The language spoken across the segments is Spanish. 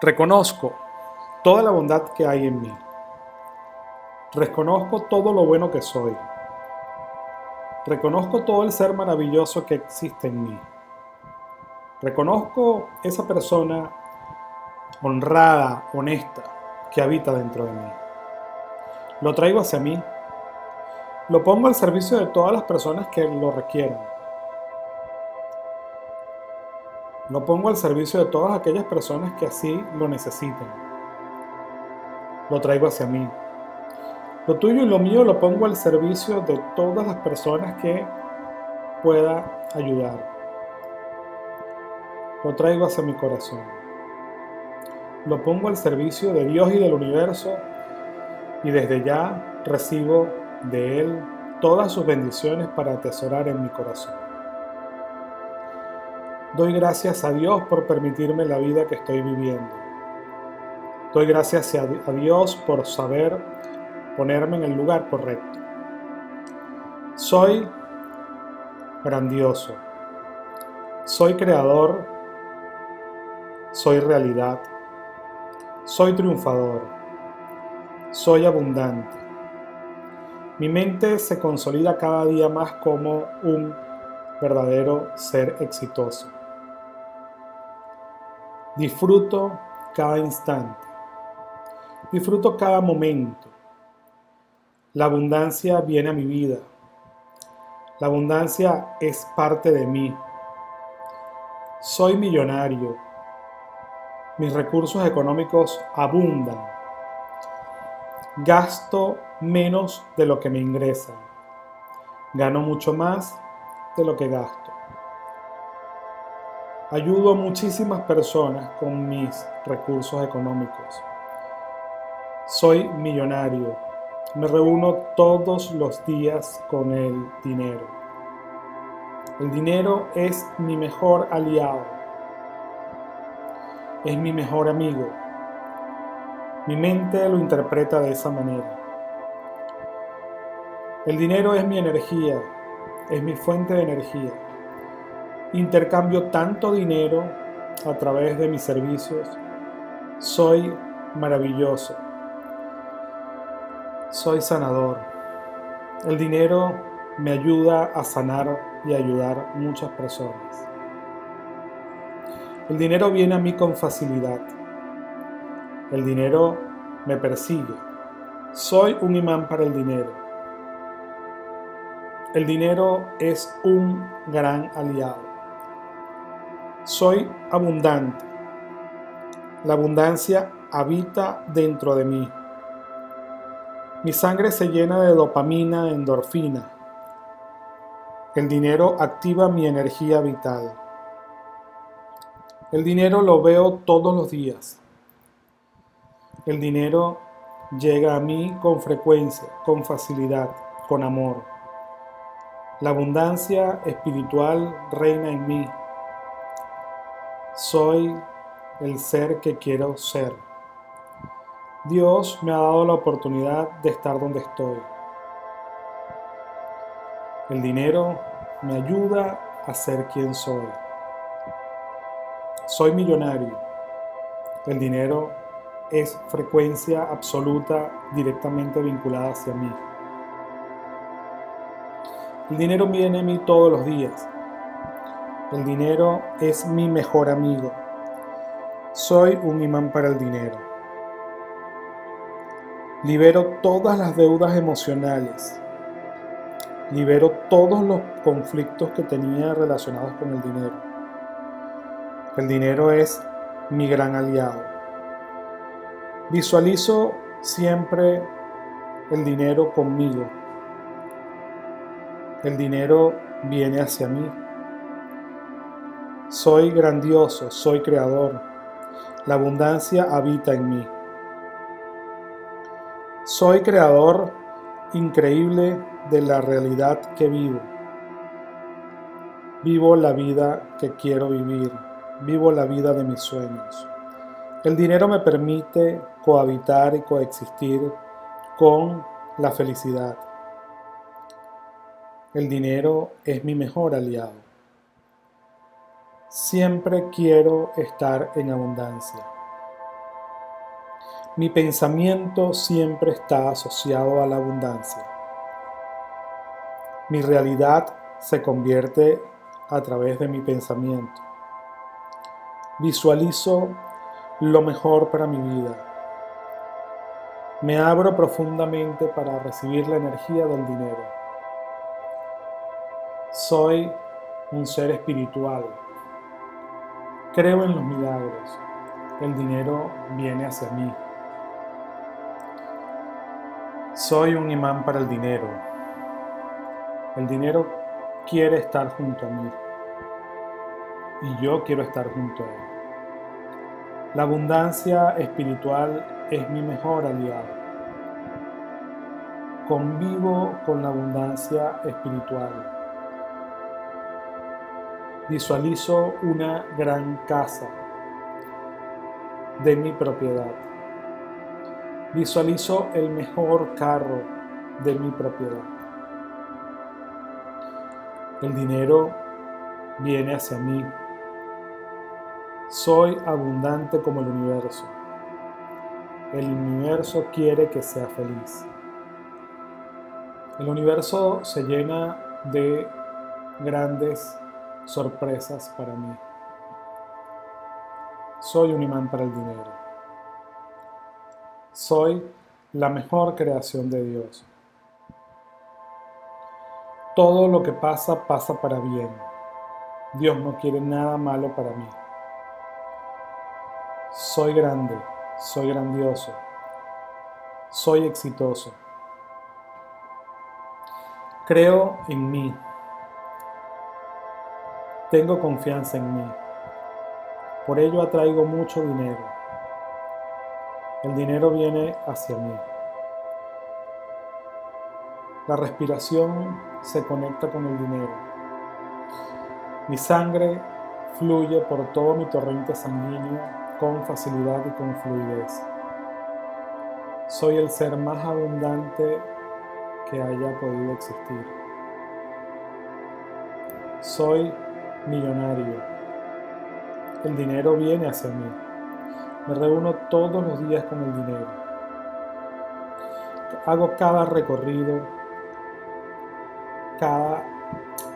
Reconozco toda la bondad que hay en mí. Reconozco todo lo bueno que soy. Reconozco todo el ser maravilloso que existe en mí. Reconozco esa persona honrada, honesta, que habita dentro de mí. Lo traigo hacia mí. Lo pongo al servicio de todas las personas que lo requieran. Lo pongo al servicio de todas aquellas personas que así lo necesitan. Lo traigo hacia mí. Lo tuyo y lo mío lo pongo al servicio de todas las personas que pueda ayudar. Lo traigo hacia mi corazón. Lo pongo al servicio de Dios y del universo y desde ya recibo de Él todas sus bendiciones para atesorar en mi corazón. Doy gracias a Dios por permitirme la vida que estoy viviendo. Doy gracias a Dios por saber ponerme en el lugar correcto. Soy grandioso. Soy creador. Soy realidad. Soy triunfador. Soy abundante. Mi mente se consolida cada día más como un verdadero ser exitoso. Disfruto cada instante. Disfruto cada momento. La abundancia viene a mi vida. La abundancia es parte de mí. Soy millonario. Mis recursos económicos abundan. Gasto menos de lo que me ingresa. Gano mucho más de lo que gasto. Ayudo a muchísimas personas con mis recursos económicos. Soy millonario. Me reúno todos los días con el dinero. El dinero es mi mejor aliado. Es mi mejor amigo. Mi mente lo interpreta de esa manera. El dinero es mi energía, es mi fuente de energía intercambio tanto dinero a través de mis servicios. Soy maravilloso. Soy sanador. El dinero me ayuda a sanar y ayudar muchas personas. El dinero viene a mí con facilidad. El dinero me persigue. Soy un imán para el dinero. El dinero es un gran aliado. Soy abundante. La abundancia habita dentro de mí. Mi sangre se llena de dopamina, endorfina. El dinero activa mi energía vital. El dinero lo veo todos los días. El dinero llega a mí con frecuencia, con facilidad, con amor. La abundancia espiritual reina en mí soy el ser que quiero ser. Dios me ha dado la oportunidad de estar donde estoy. El dinero me ayuda a ser quien soy. Soy millonario. El dinero es frecuencia absoluta directamente vinculada hacia mí. El dinero viene a mí todos los días. El dinero es mi mejor amigo. Soy un imán para el dinero. Libero todas las deudas emocionales. Libero todos los conflictos que tenía relacionados con el dinero. El dinero es mi gran aliado. Visualizo siempre el dinero conmigo. El dinero viene hacia mí. Soy grandioso, soy creador. La abundancia habita en mí. Soy creador increíble de la realidad que vivo. Vivo la vida que quiero vivir. Vivo la vida de mis sueños. El dinero me permite cohabitar y coexistir con la felicidad. El dinero es mi mejor aliado. Siempre quiero estar en abundancia. Mi pensamiento siempre está asociado a la abundancia. Mi realidad se convierte a través de mi pensamiento. Visualizo lo mejor para mi vida. Me abro profundamente para recibir la energía del dinero. Soy un ser espiritual. Creo en los milagros. El dinero viene hacia mí. Soy un imán para el dinero. El dinero quiere estar junto a mí. Y yo quiero estar junto a él. La abundancia espiritual es mi mejor aliado. Convivo con la abundancia espiritual. Visualizo una gran casa de mi propiedad. Visualizo el mejor carro de mi propiedad. El dinero viene hacia mí. Soy abundante como el universo. El universo quiere que sea feliz. El universo se llena de grandes sorpresas para mí. Soy un imán para el dinero. Soy la mejor creación de Dios. Todo lo que pasa pasa para bien. Dios no quiere nada malo para mí. Soy grande, soy grandioso, soy exitoso. Creo en mí. Tengo confianza en mí. Por ello atraigo mucho dinero. El dinero viene hacia mí. La respiración se conecta con el dinero. Mi sangre fluye por todo mi torrente sanguíneo con facilidad y con fluidez. Soy el ser más abundante que haya podido existir. Soy millonario. El dinero viene hacia mí. Me reúno todos los días con el dinero. Hago cada recorrido, cada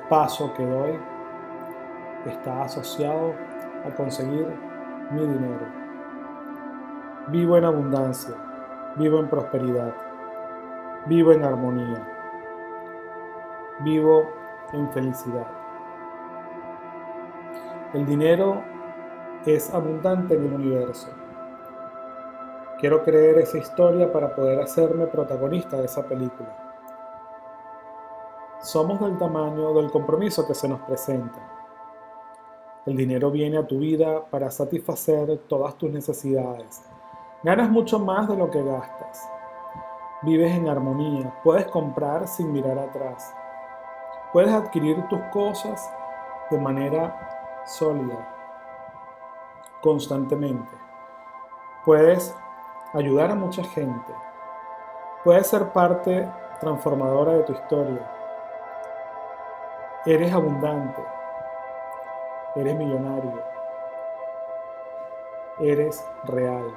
paso que doy está asociado a conseguir mi dinero. Vivo en abundancia, vivo en prosperidad, vivo en armonía, vivo en felicidad. El dinero es abundante en el universo. Quiero creer esa historia para poder hacerme protagonista de esa película. Somos del tamaño del compromiso que se nos presenta. El dinero viene a tu vida para satisfacer todas tus necesidades. Ganas mucho más de lo que gastas. Vives en armonía. Puedes comprar sin mirar atrás. Puedes adquirir tus cosas de manera sólida constantemente. Puedes ayudar a mucha gente. Puedes ser parte transformadora de tu historia. Eres abundante. Eres millonario. Eres real.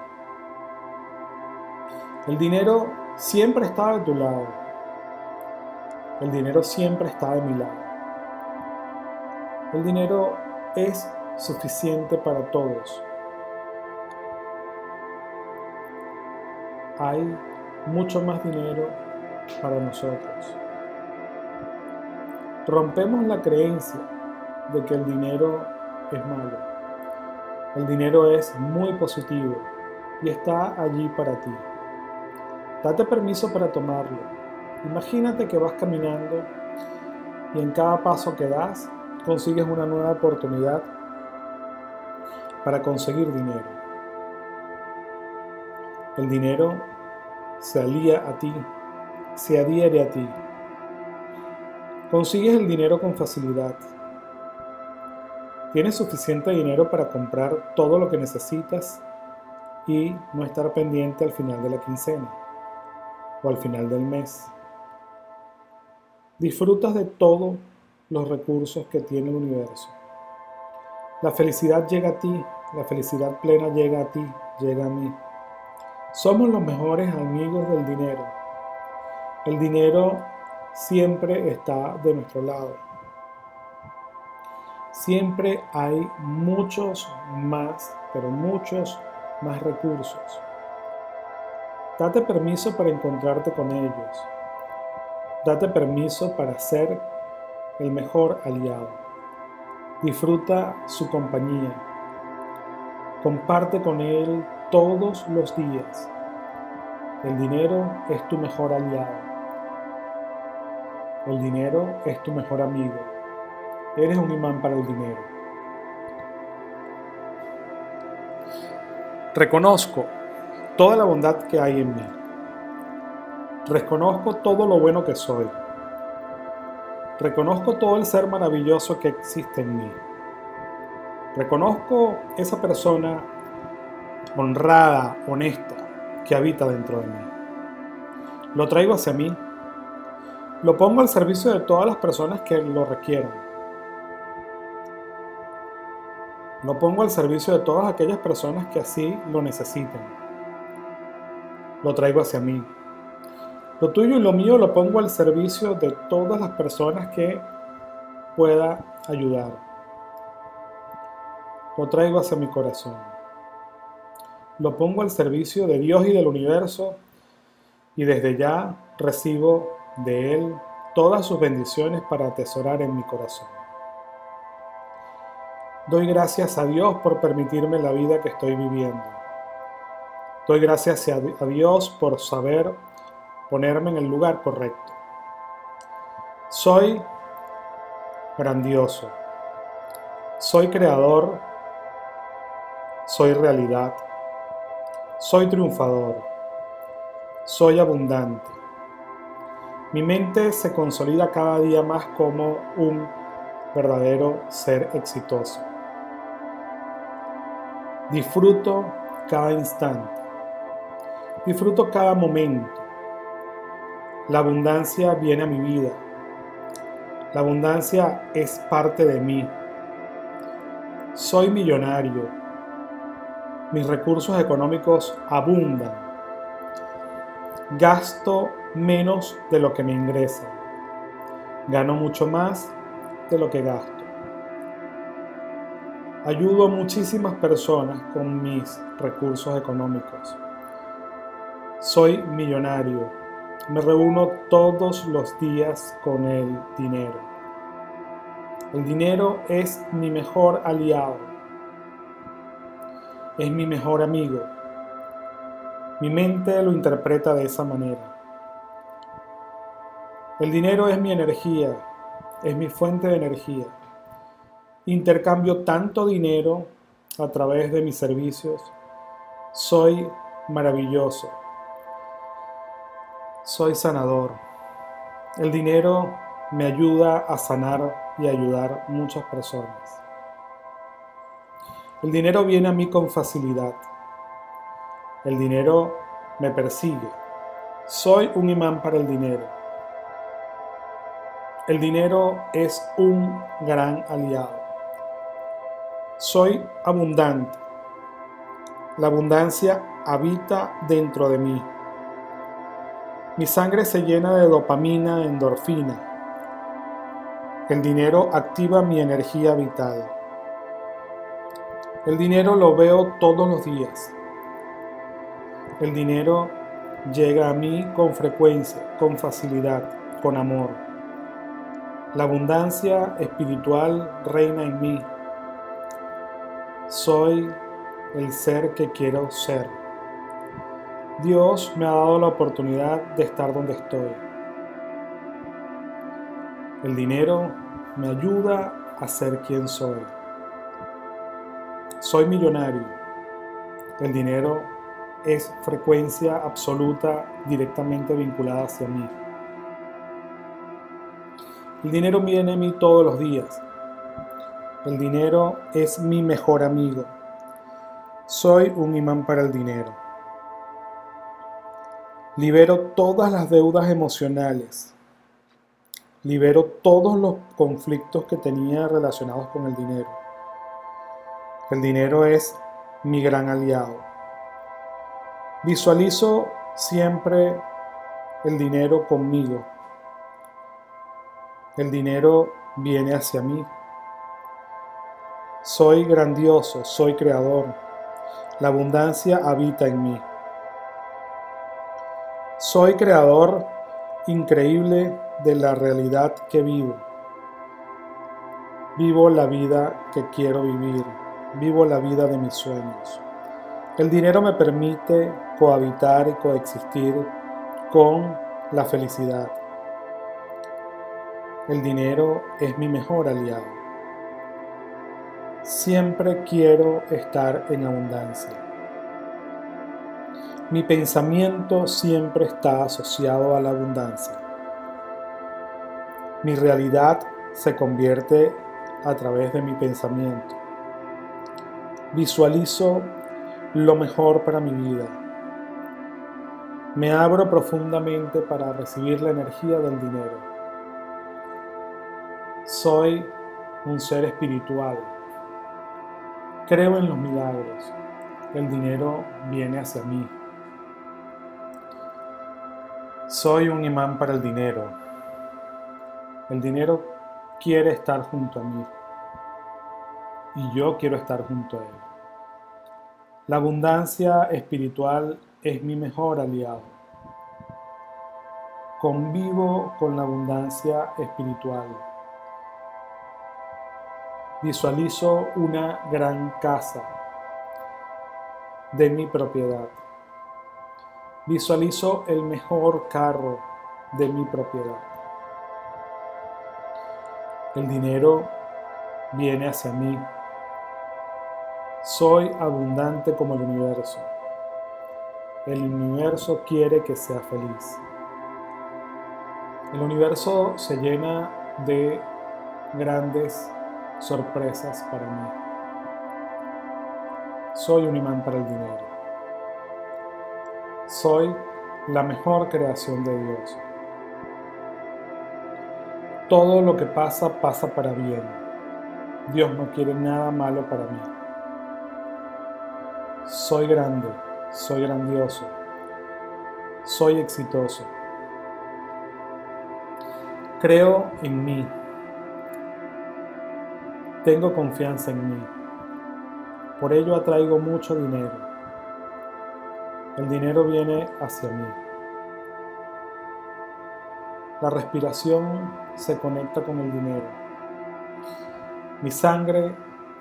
El dinero siempre está de tu lado. El dinero siempre está de mi lado. El dinero es suficiente para todos. Hay mucho más dinero para nosotros. Rompemos la creencia de que el dinero es malo. El dinero es muy positivo y está allí para ti. Date permiso para tomarlo. Imagínate que vas caminando y en cada paso que das consigues una nueva oportunidad para conseguir dinero. El dinero se alía a ti, se adhiere a ti. Consigues el dinero con facilidad. Tienes suficiente dinero para comprar todo lo que necesitas y no estar pendiente al final de la quincena o al final del mes. Disfrutas de todos los recursos que tiene el universo. La felicidad llega a ti, la felicidad plena llega a ti, llega a mí. Somos los mejores amigos del dinero. El dinero siempre está de nuestro lado. Siempre hay muchos más, pero muchos más recursos. Date permiso para encontrarte con ellos. Date permiso para ser el mejor aliado. Disfruta su compañía. Comparte con él todos los días. El dinero es tu mejor aliado. El dinero es tu mejor amigo. Eres un imán para el dinero. Reconozco toda la bondad que hay en mí. Reconozco todo lo bueno que soy. Reconozco todo el ser maravilloso que existe en mí. Reconozco esa persona honrada, honesta, que habita dentro de mí. Lo traigo hacia mí. Lo pongo al servicio de todas las personas que lo requieran. Lo pongo al servicio de todas aquellas personas que así lo necesiten. Lo traigo hacia mí. Lo tuyo y lo mío lo pongo al servicio de todas las personas que pueda ayudar. Lo traigo hacia mi corazón lo pongo al servicio de Dios y del universo y desde ya recibo de Él todas sus bendiciones para atesorar en mi corazón. Doy gracias a Dios por permitirme la vida que estoy viviendo. Doy gracias a Dios por saber ponerme en el lugar correcto. Soy grandioso. Soy creador. Soy realidad. Soy triunfador. Soy abundante. Mi mente se consolida cada día más como un verdadero ser exitoso. Disfruto cada instante. Disfruto cada momento. La abundancia viene a mi vida. La abundancia es parte de mí. Soy millonario mis recursos económicos abundan. Gasto menos de lo que me ingresa. Gano mucho más de lo que gasto. Ayudo a muchísimas personas con mis recursos económicos. Soy millonario. Me reúno todos los días con el dinero. El dinero es mi mejor aliado es mi mejor amigo. Mi mente lo interpreta de esa manera. El dinero es mi energía, es mi fuente de energía. Intercambio tanto dinero a través de mis servicios. Soy maravilloso. Soy sanador. El dinero me ayuda a sanar y ayudar muchas personas. El dinero viene a mí con facilidad. El dinero me persigue. Soy un imán para el dinero. El dinero es un gran aliado. Soy abundante. La abundancia habita dentro de mí. Mi sangre se llena de dopamina, endorfina. El dinero activa mi energía vital. El dinero lo veo todos los días. El dinero llega a mí con frecuencia, con facilidad, con amor. La abundancia espiritual reina en mí. Soy el ser que quiero ser. Dios me ha dado la oportunidad de estar donde estoy. El dinero me ayuda a ser quien soy. Soy millonario. El dinero es frecuencia absoluta directamente vinculada hacia mí. El dinero viene a mí todos los días. El dinero es mi mejor amigo. Soy un imán para el dinero. Libero todas las deudas emocionales. Libero todos los conflictos que tenía relacionados con el dinero. El dinero es mi gran aliado. Visualizo siempre el dinero conmigo. El dinero viene hacia mí. Soy grandioso, soy creador. La abundancia habita en mí. Soy creador increíble de la realidad que vivo. Vivo la vida que quiero vivir. Vivo la vida de mis sueños. El dinero me permite cohabitar y coexistir con la felicidad. El dinero es mi mejor aliado. Siempre quiero estar en abundancia. Mi pensamiento siempre está asociado a la abundancia. Mi realidad se convierte a través de mi pensamiento. Visualizo lo mejor para mi vida. Me abro profundamente para recibir la energía del dinero. Soy un ser espiritual. Creo en los milagros. El dinero viene hacia mí. Soy un imán para el dinero. El dinero quiere estar junto a mí. Y yo quiero estar junto a él. La abundancia espiritual es mi mejor aliado. Convivo con la abundancia espiritual. Visualizo una gran casa de mi propiedad. Visualizo el mejor carro de mi propiedad. El dinero viene hacia mí soy abundante como el universo. El universo quiere que sea feliz. El universo se llena de grandes sorpresas para mí. Soy un imán para el dinero. Soy la mejor creación de Dios. Todo lo que pasa pasa para bien. Dios no quiere nada malo para mí. Soy grande, soy grandioso, soy exitoso. Creo en mí. Tengo confianza en mí. Por ello atraigo mucho dinero. El dinero viene hacia mí. La respiración se conecta con el dinero. Mi sangre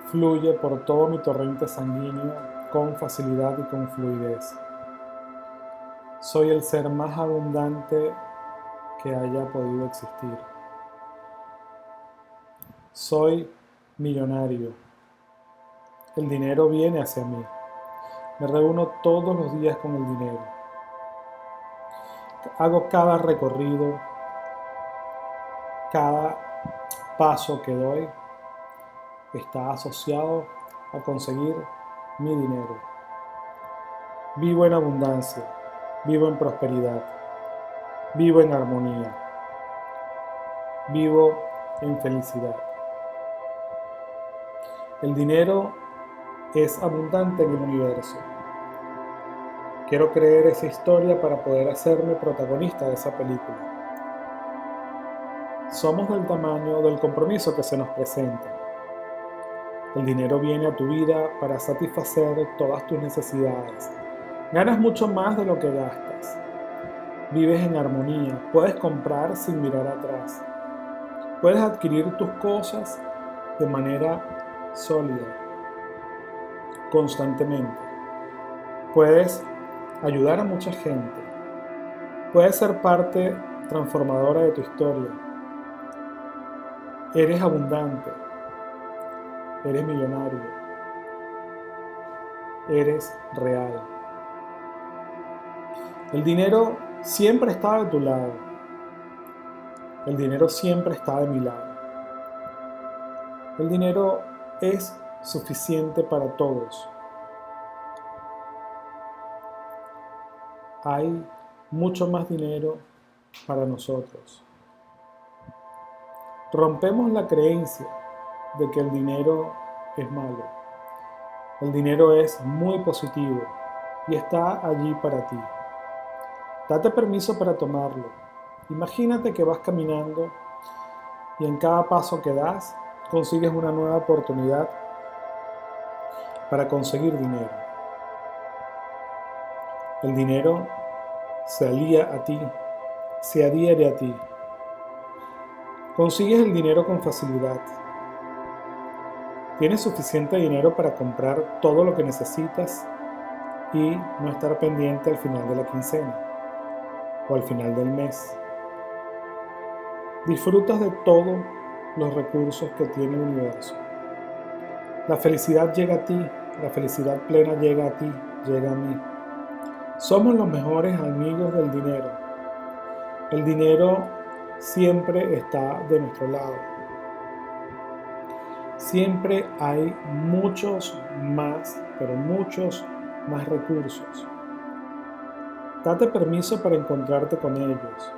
fluye por todo mi torrente sanguíneo con facilidad y con fluidez. Soy el ser más abundante que haya podido existir. Soy millonario. El dinero viene hacia mí. Me reúno todos los días con el dinero. Hago cada recorrido, cada paso que doy está asociado a conseguir mi dinero. Vivo en abundancia, vivo en prosperidad, vivo en armonía, vivo en felicidad. El dinero es abundante en el universo. Quiero creer esa historia para poder hacerme protagonista de esa película. Somos del tamaño del compromiso que se nos presenta. El dinero viene a tu vida para satisfacer todas tus necesidades. Ganas mucho más de lo que gastas. Vives en armonía. Puedes comprar sin mirar atrás. Puedes adquirir tus cosas de manera sólida, constantemente. Puedes ayudar a mucha gente. Puedes ser parte transformadora de tu historia. Eres abundante Eres millonario. Eres real. El dinero siempre está de tu lado. El dinero siempre está de mi lado. El dinero es suficiente para todos. Hay mucho más dinero para nosotros. Rompemos la creencia de que el dinero es malo. El dinero es muy positivo. y está allí para ti. Date permiso para tomarlo. Imagínate que vas caminando y en cada paso que das consigues una nueva oportunidad para conseguir dinero. El dinero se alía a ti, se adhiere a ti. Consigues el dinero con facilidad. Tienes suficiente dinero para comprar todo lo que necesitas y no estar pendiente al final de la quincena o al final del mes. Disfrutas de todos los recursos que tiene el universo. La felicidad llega a ti, la felicidad plena llega a ti, llega a mí. Somos los mejores amigos del dinero. El dinero siempre está de nuestro lado. Siempre hay muchos más, pero muchos más recursos. Date permiso para encontrarte con ellos.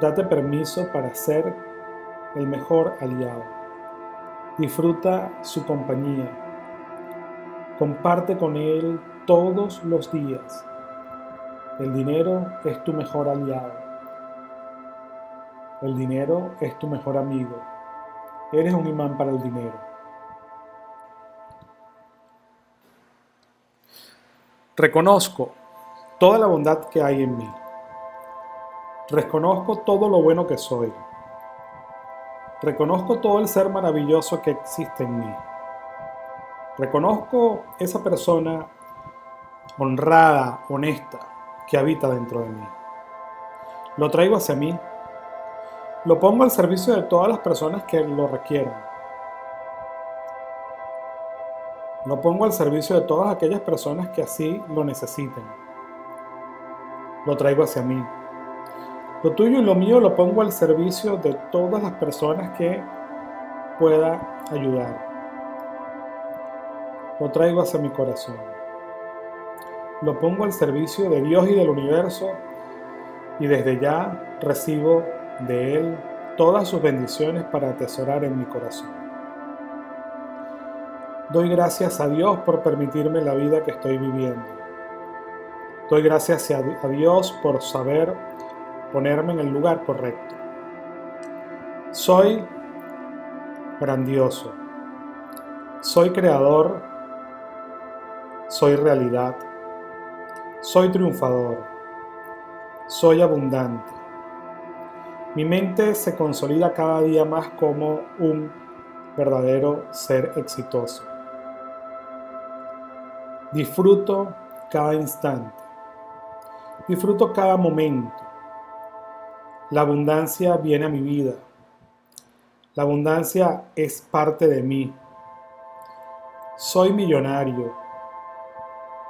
Date permiso para ser el mejor aliado. Disfruta su compañía. Comparte con él todos los días. El dinero es tu mejor aliado. El dinero es tu mejor amigo. Eres un imán para el dinero. Reconozco toda la bondad que hay en mí. Reconozco todo lo bueno que soy. Reconozco todo el ser maravilloso que existe en mí. Reconozco esa persona honrada, honesta, que habita dentro de mí. Lo traigo hacia mí. Lo pongo al servicio de todas las personas que lo requieran. Lo pongo al servicio de todas aquellas personas que así lo necesiten. Lo traigo hacia mí. Lo tuyo y lo mío lo pongo al servicio de todas las personas que pueda ayudar. Lo traigo hacia mi corazón. Lo pongo al servicio de Dios y del universo y desde ya recibo de Él todas sus bendiciones para atesorar en mi corazón. Doy gracias a Dios por permitirme la vida que estoy viviendo. Doy gracias a Dios por saber ponerme en el lugar correcto. Soy grandioso. Soy creador. Soy realidad. Soy triunfador. Soy abundante. Mi mente se consolida cada día más como un verdadero ser exitoso. Disfruto cada instante. Disfruto cada momento. La abundancia viene a mi vida. La abundancia es parte de mí. Soy millonario.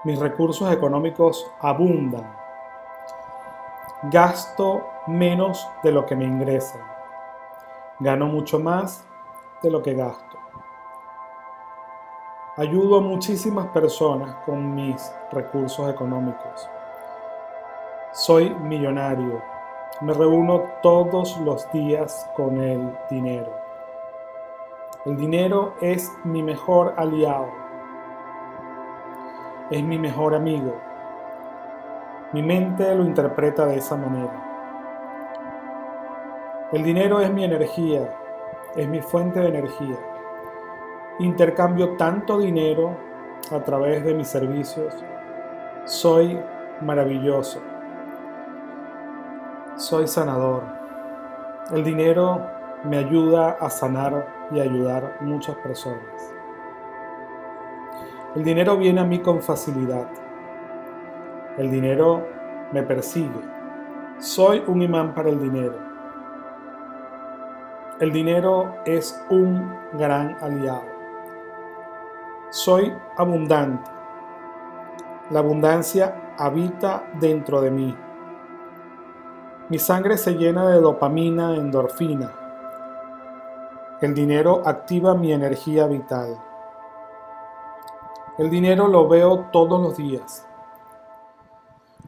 Mis recursos económicos abundan. Gasto menos de lo que me ingresa. Gano mucho más de lo que gasto. Ayudo a muchísimas personas con mis recursos económicos. Soy millonario me reúno todos los días con el dinero. El dinero es mi mejor aliado. Es mi mejor amigo. Mi mente lo interpreta de esa manera. El dinero es mi energía, es mi fuente de energía. Intercambio tanto dinero a través de mis servicios. Soy maravilloso. Soy sanador. El dinero me ayuda a sanar y ayudar muchas personas. El dinero viene a mí con facilidad. El dinero me persigue. Soy un imán para el dinero. El dinero es un gran aliado. Soy abundante. La abundancia habita dentro de mí. Mi sangre se llena de dopamina, endorfina. El dinero activa mi energía vital. El dinero lo veo todos los días.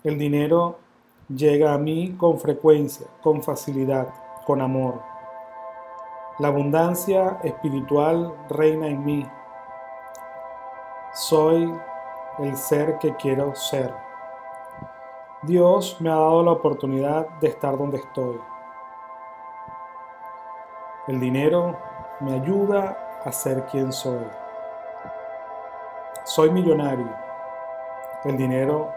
El dinero llega a mí con frecuencia, con facilidad, con amor. La abundancia espiritual reina en mí. Soy el ser que quiero ser. Dios me ha dado la oportunidad de estar donde estoy. El dinero me ayuda a ser quien soy. Soy millonario. El dinero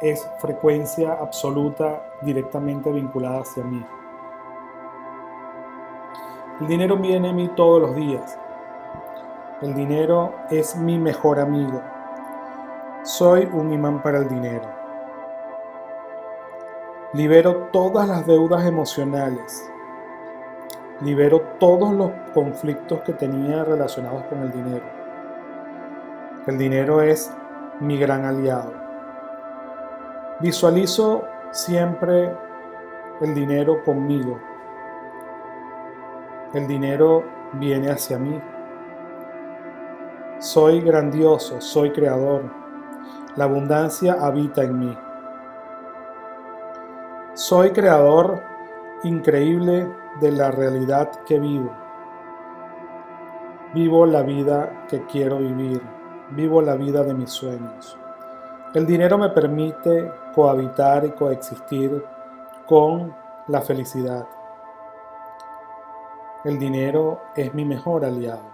es frecuencia absoluta directamente vinculada hacia mí. El dinero viene a mí todos los días. El dinero es mi mejor amigo. Soy un imán para el dinero. Libero todas las deudas emocionales. Libero todos los conflictos que tenía relacionados con el dinero. El dinero es mi gran aliado. Visualizo siempre el dinero conmigo el dinero viene hacia mí. Soy grandioso, soy creador. La abundancia habita en mí. Soy creador increíble de la realidad que vivo. Vivo la vida que quiero vivir. Vivo la vida de mis sueños. El dinero me permite cohabitar y coexistir con la felicidad. El dinero es mi mejor aliado.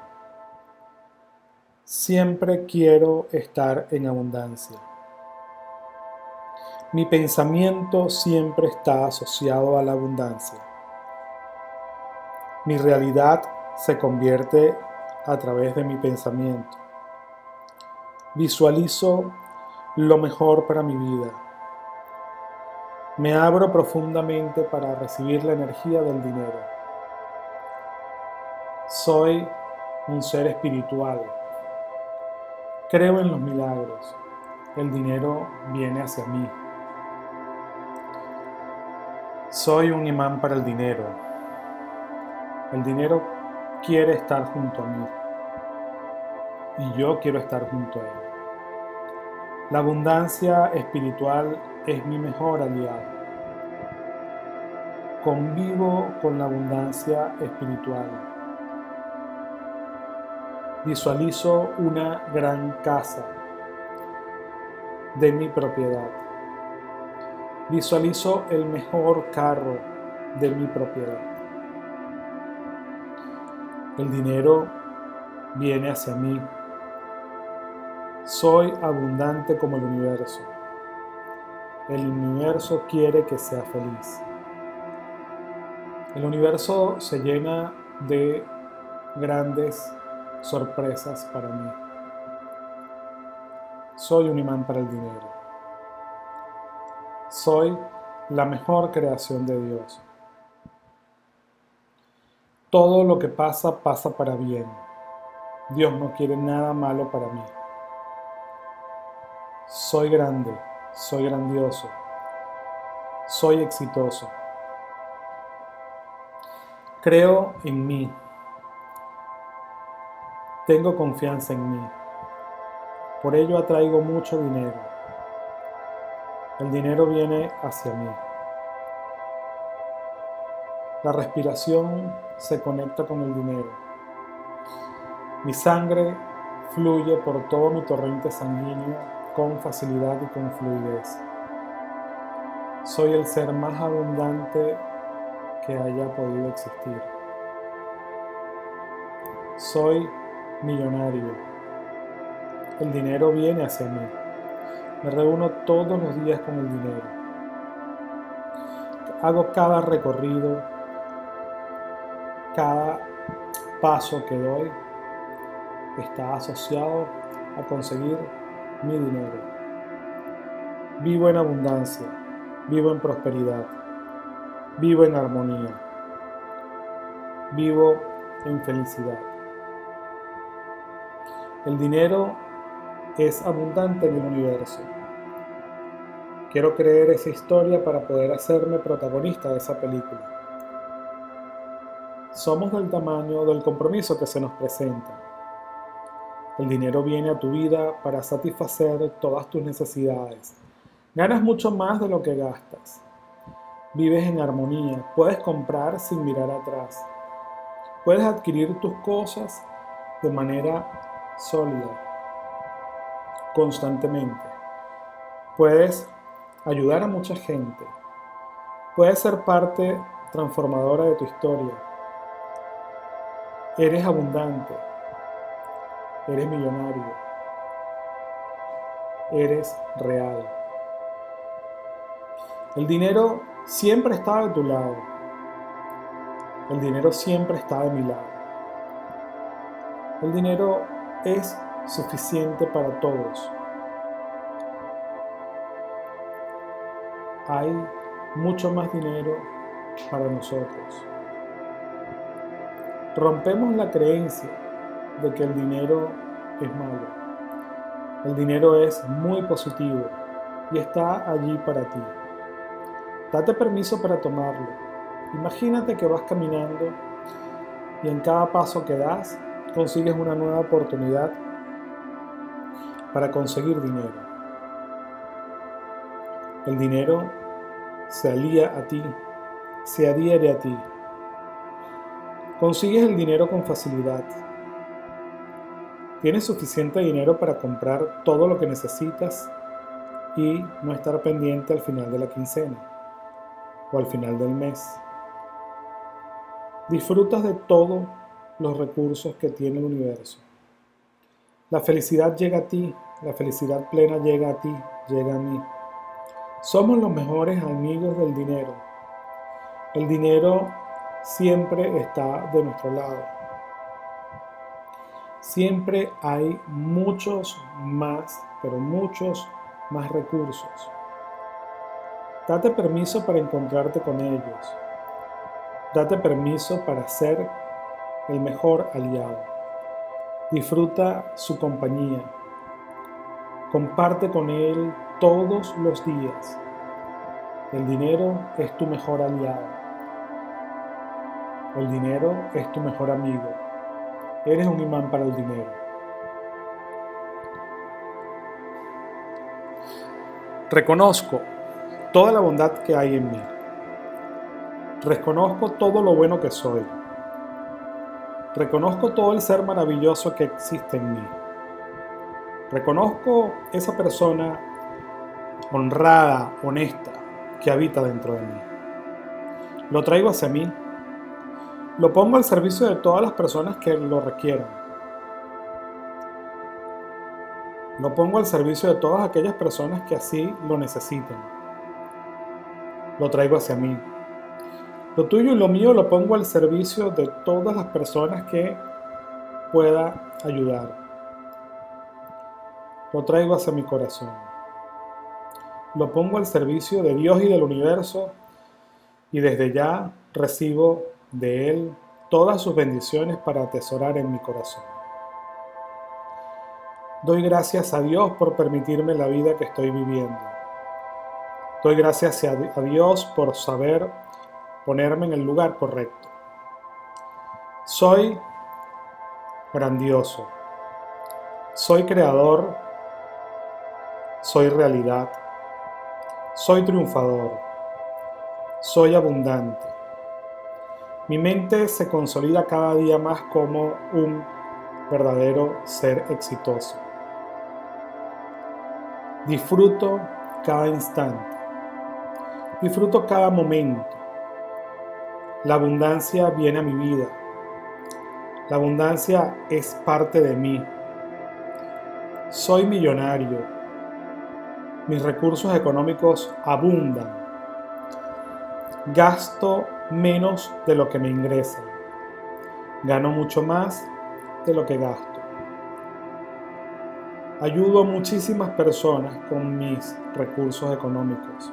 Siempre quiero estar en abundancia. Mi pensamiento siempre está asociado a la abundancia. Mi realidad se convierte a través de mi pensamiento. Visualizo lo mejor para mi vida. Me abro profundamente para recibir la energía del dinero. Soy un ser espiritual. Creo en los milagros. El dinero viene hacia mí. Soy un imán para el dinero. El dinero quiere estar junto a mí. Y yo quiero estar junto a él. La abundancia espiritual es mi mejor aliado. Convivo con la abundancia espiritual Visualizo una gran casa de mi propiedad. Visualizo el mejor carro de mi propiedad. El dinero viene hacia mí. Soy abundante como el universo. El universo quiere que sea feliz. El universo se llena de grandes sorpresas para mí. Soy un imán para el dinero. Soy la mejor creación de Dios. Todo lo que pasa pasa para bien. Dios no quiere nada malo para mí. Soy grande, soy grandioso, soy exitoso. Creo en mí, tengo confianza en mí. Por ello atraigo mucho dinero. El dinero viene hacia mí. La respiración se conecta con el dinero. Mi sangre fluye por todo mi torrente sanguíneo con facilidad y con fluidez. Soy el ser más abundante que haya podido existir. Soy millonario. El dinero viene hacia mí. Me reúno todos los días con el dinero. Hago cada recorrido, cada paso que doy está asociado a conseguir mi dinero. Vivo en abundancia, vivo en prosperidad, vivo en armonía, vivo en felicidad. El dinero es abundante en el universo. Quiero creer esa historia para poder hacerme protagonista de esa película. Somos del tamaño del compromiso que se nos presenta. El dinero viene a tu vida para satisfacer todas tus necesidades. Ganas mucho más de lo que gastas. Vives en armonía. Puedes comprar sin mirar atrás. Puedes adquirir tus cosas de manera sólida. constantemente. Puedes ayudar a mucha gente. Puedes ser parte transformadora de tu historia. Eres abundante. Eres millonario. Eres real. El dinero siempre está de tu lado. El dinero siempre está de mi lado. El dinero es suficiente para todos. Hay mucho más dinero para nosotros. Rompemos la creencia de que el dinero es malo. El dinero es muy positivo y está allí para ti. Date permiso para tomarlo. Imagínate que vas caminando y en cada paso que das consigues una nueva oportunidad para conseguir dinero. El dinero se alía a ti, se adhiere a ti. Consigues el dinero con facilidad. Tienes suficiente dinero para comprar todo lo que necesitas y no estar pendiente al final de la quincena o al final del mes. Disfrutas de todo los recursos que tiene el universo. La felicidad llega a ti, la felicidad plena llega a ti, llega a mí. Somos los mejores amigos del dinero. El dinero siempre está de nuestro lado. Siempre hay muchos más, pero muchos más recursos. Date permiso para encontrarte con ellos. Date permiso para ser el mejor aliado. Disfruta su compañía. Comparte con él todos los días. El dinero es tu mejor aliado. El dinero es tu mejor amigo. Eres un imán para el dinero. Reconozco toda la bondad que hay en mí. Reconozco todo lo bueno que soy. Reconozco todo el ser maravilloso que existe en mí. Reconozco esa persona honrada, honesta, que habita dentro de mí. Lo traigo hacia mí. Lo pongo al servicio de todas las personas que lo requieran. Lo pongo al servicio de todas aquellas personas que así lo necesiten. Lo traigo hacia mí. Lo tuyo y lo mío lo pongo al servicio de todas las personas que pueda ayudar. Lo traigo hacia mi corazón. Lo pongo al servicio de Dios y del universo y desde ya recibo de Él todas sus bendiciones para atesorar en mi corazón. Doy gracias a Dios por permitirme la vida que estoy viviendo. Doy gracias a Dios por saber ponerme en el lugar correcto. Soy grandioso. Soy creador. Soy realidad. Soy triunfador. Soy abundante. Mi mente se consolida cada día más como un verdadero ser exitoso. Disfruto cada instante. Disfruto cada momento. La abundancia viene a mi vida. La abundancia es parte de mí. Soy millonario. Mis recursos económicos abundan. Gasto menos de lo que me ingresa. Gano mucho más de lo que gasto. Ayudo a muchísimas personas con mis recursos económicos.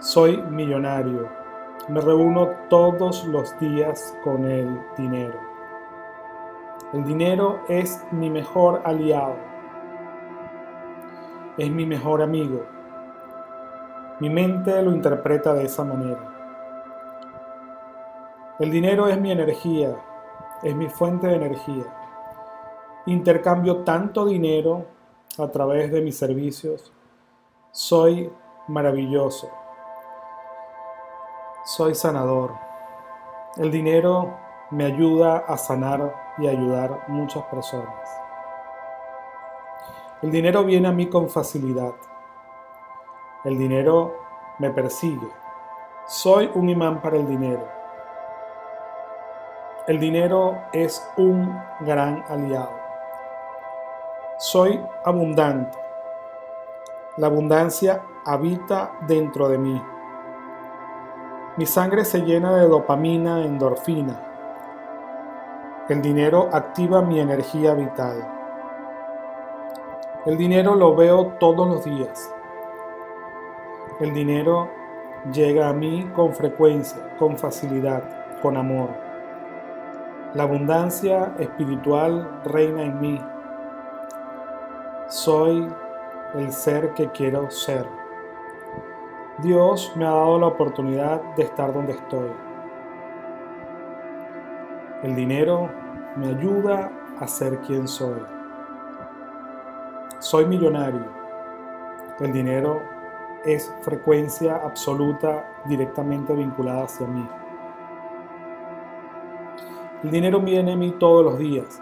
Soy millonario me reúno todos los días con el dinero. El dinero es mi mejor aliado. Es mi mejor amigo. Mi mente lo interpreta de esa manera. El dinero es mi energía, es mi fuente de energía. Intercambio tanto dinero a través de mis servicios. Soy maravilloso. Soy sanador. El dinero me ayuda a sanar y ayudar muchas personas. El dinero viene a mí con facilidad. El dinero me persigue. Soy un imán para el dinero. El dinero es un gran aliado. Soy abundante. La abundancia habita dentro de mí. Mi sangre se llena de dopamina, endorfina. El dinero activa mi energía vital. El dinero lo veo todos los días. El dinero llega a mí con frecuencia, con facilidad, con amor. La abundancia espiritual reina en mí. Soy el ser que quiero ser. Dios me ha dado la oportunidad de estar donde estoy. El dinero me ayuda a ser quien soy. Soy millonario. El dinero es frecuencia absoluta directamente vinculada hacia mí. El dinero viene a mí todos los días.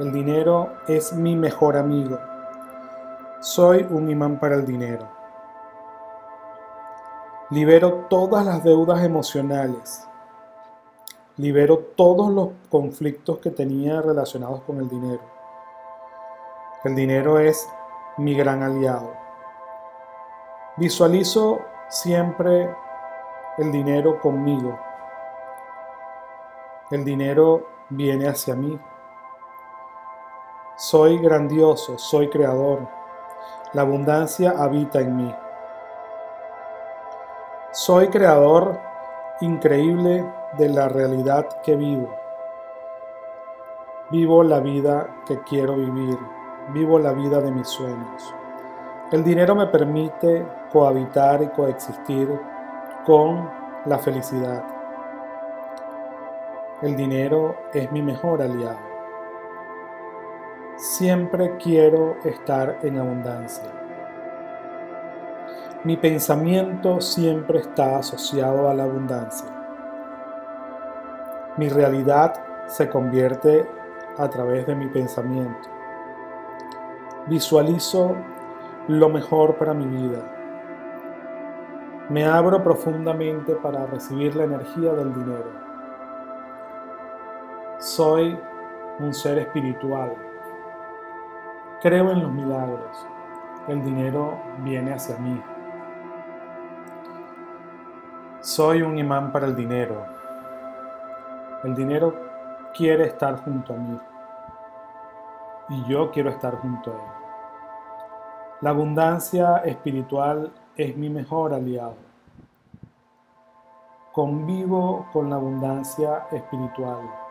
El dinero es mi mejor amigo. Soy un imán para el dinero. Libero todas las deudas emocionales. Libero todos los conflictos que tenía relacionados con el dinero. El dinero es mi gran aliado. Visualizo siempre el dinero conmigo. El dinero viene hacia mí. Soy grandioso, soy creador. La abundancia habita en mí. Soy creador increíble de la realidad que vivo. Vivo la vida que quiero vivir. Vivo la vida de mis sueños. El dinero me permite cohabitar y coexistir con la felicidad. El dinero es mi mejor aliado. Siempre quiero estar en abundancia. Mi pensamiento siempre está asociado a la abundancia. Mi realidad se convierte a través de mi pensamiento. Visualizo lo mejor para mi vida. Me abro profundamente para recibir la energía del dinero. Soy un ser espiritual. Creo en los milagros. El dinero viene hacia mí. Soy un imán para el dinero. El dinero quiere estar junto a mí. Y yo quiero estar junto a él. La abundancia espiritual es mi mejor aliado. Convivo con la abundancia espiritual.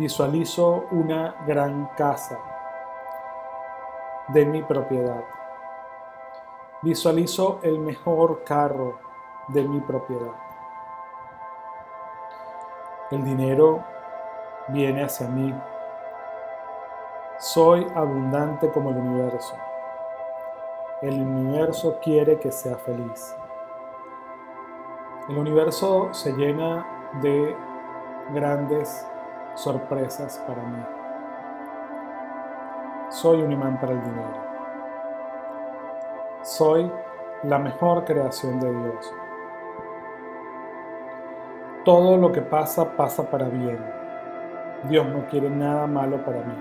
Visualizo una gran casa de mi propiedad. Visualizo el mejor carro de mi propiedad. El dinero viene hacia mí. Soy abundante como el universo. El universo quiere que sea feliz. El universo se llena de grandes sorpresas para mí. Soy un imán para el dinero. Soy la mejor creación de Dios. Todo lo que pasa pasa para bien. Dios no quiere nada malo para mí.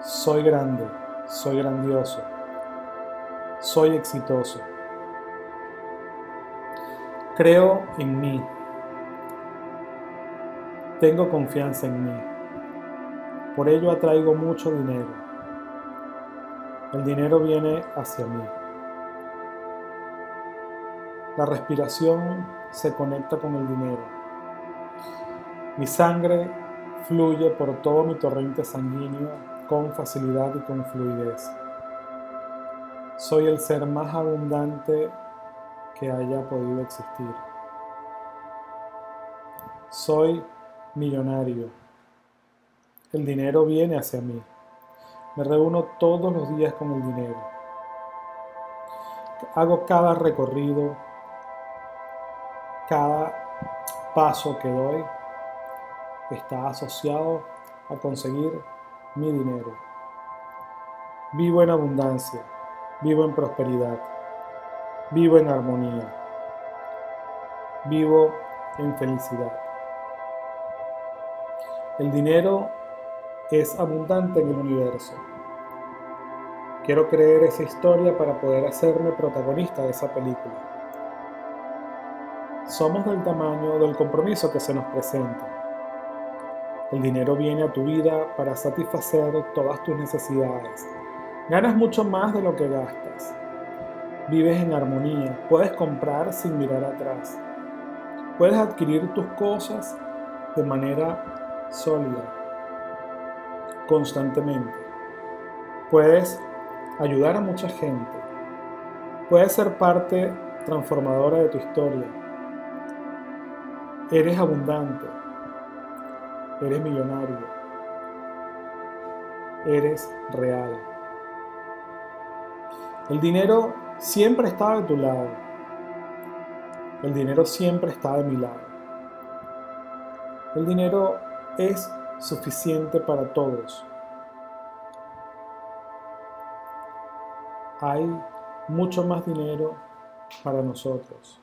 Soy grande, soy grandioso, soy exitoso. Creo en mí. Tengo confianza en mí. Por ello atraigo mucho dinero. El dinero viene hacia mí. La respiración se conecta con el dinero. Mi sangre fluye por todo mi torrente sanguíneo con facilidad y con fluidez. Soy el ser más abundante que haya podido existir. Soy millonario. El dinero viene hacia mí. Me reúno todos los días con el dinero. Hago cada recorrido, cada paso que doy está asociado a conseguir mi dinero. Vivo en abundancia, vivo en prosperidad, vivo en armonía, vivo en felicidad. El dinero es abundante en el universo. Quiero creer esa historia para poder hacerme protagonista de esa película. Somos del tamaño del compromiso que se nos presenta. El dinero viene a tu vida para satisfacer todas tus necesidades. Ganas mucho más de lo que gastas. Vives en armonía. Puedes comprar sin mirar atrás. Puedes adquirir tus cosas de manera sólida, constantemente. Puedes ayudar a mucha gente. Puedes ser parte transformadora de tu historia. Eres abundante. Eres millonario. Eres real. El dinero siempre está de tu lado. El dinero siempre está de mi lado. El dinero es suficiente para todos. hay mucho más dinero para nosotros.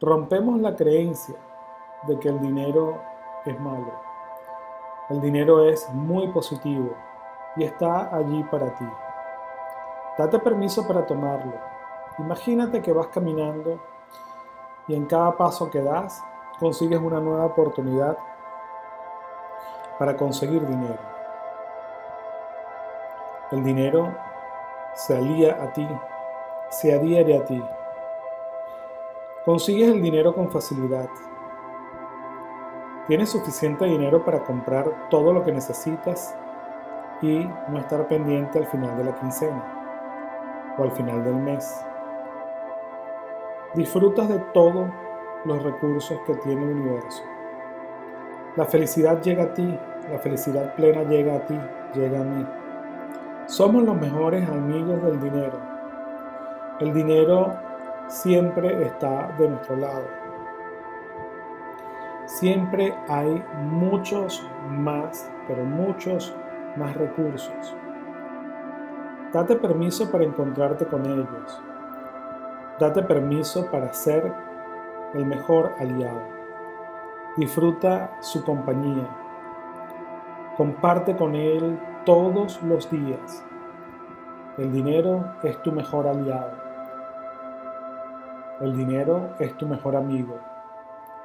Rompemos la creencia de que el dinero es malo. El dinero es muy positivo y está allí para ti. Date permiso para tomarlo. Imagínate que vas caminando y en cada paso que das consigues una nueva oportunidad para conseguir dinero. El dinero se alía a ti, se adhiere a ti. Consigues el dinero con facilidad. Tienes suficiente dinero para comprar todo lo que necesitas y no estar pendiente al final de la quincena o al final del mes. Disfrutas de todos los recursos que tiene el universo. La felicidad llega a ti, la felicidad plena llega a ti, llega a mí. Somos los mejores amigos del dinero. El dinero siempre está de nuestro lado. Siempre hay muchos más, pero muchos más recursos. Date permiso para encontrarte con ellos. Date permiso para ser el mejor aliado. Disfruta su compañía. Comparte con él todos los días. El dinero es tu mejor aliado. El dinero es tu mejor amigo.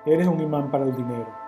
Eres un imán para el dinero.